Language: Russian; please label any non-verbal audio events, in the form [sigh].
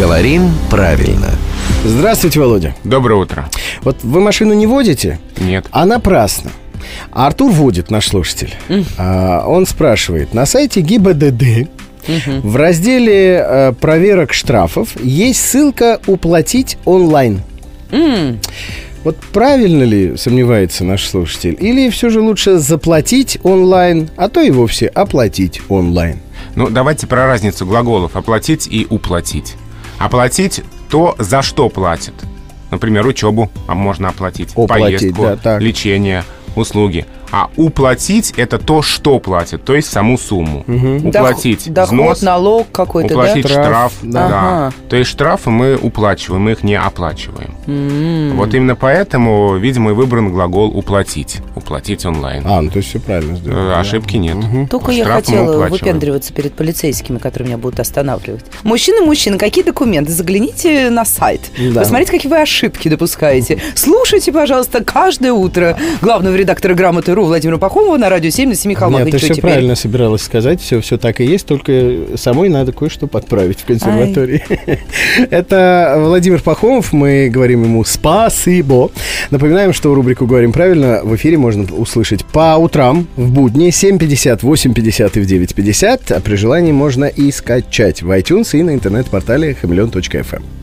Говорим правильно. Здравствуйте, Володя. Доброе утро. Вот вы машину не водите? Нет. А напрасно. А Артур водит, наш слушатель. А, он спрашивает, на сайте ГИБДД в разделе э, проверок штрафов есть ссылка «Уплатить онлайн». Вот правильно ли сомневается наш слушатель? Или все же лучше заплатить онлайн, а то и вовсе оплатить онлайн? Ну, давайте про разницу глаголов «оплатить» и «уплатить». Оплатить то, за что платят. Например, учебу а можно оплатить, Оплатить, поездку, да, так. лечение, услуги. А уплатить это то, что платят, то есть саму сумму. Уплатить Доход, взнос, налог какой-то, уплатить да? Штраф, штраф, да. да. Ага. То есть штрафы мы уплачиваем, мы их не оплачиваем. Вот именно поэтому, видимо, и выбран глагол уплатить, уплатить онлайн. А, ну то есть все правильно Э, сделано. Ошибки нет. Только я Штрафы мы хотела выпендриваться перед полицейскими, которые меня будут останавливать. Мужчина, мужчина, какие документы? Загляните на сайт. Да. Посмотрите, какие вы ошибки допускаете. Слушайте, пожалуйста, каждое утро главного редактора «Грамоты.ру» Владимира Пахомова на радио 7 на Семи холмах. Нет, ты все теперь? правильно собиралась сказать, все, все так и есть, только самой надо кое-что подправить в консерватории. [laughs] Это Владимир Пахомов, мы говорим ему спасибо. Напоминаем, что рубрику «Говорим правильно» в эфире можно услышать по утрам в будни 7.50, 8.50 и в 9.50, а при желании можно и скачать в iTunes и на интернет-портале хамелеон.фм.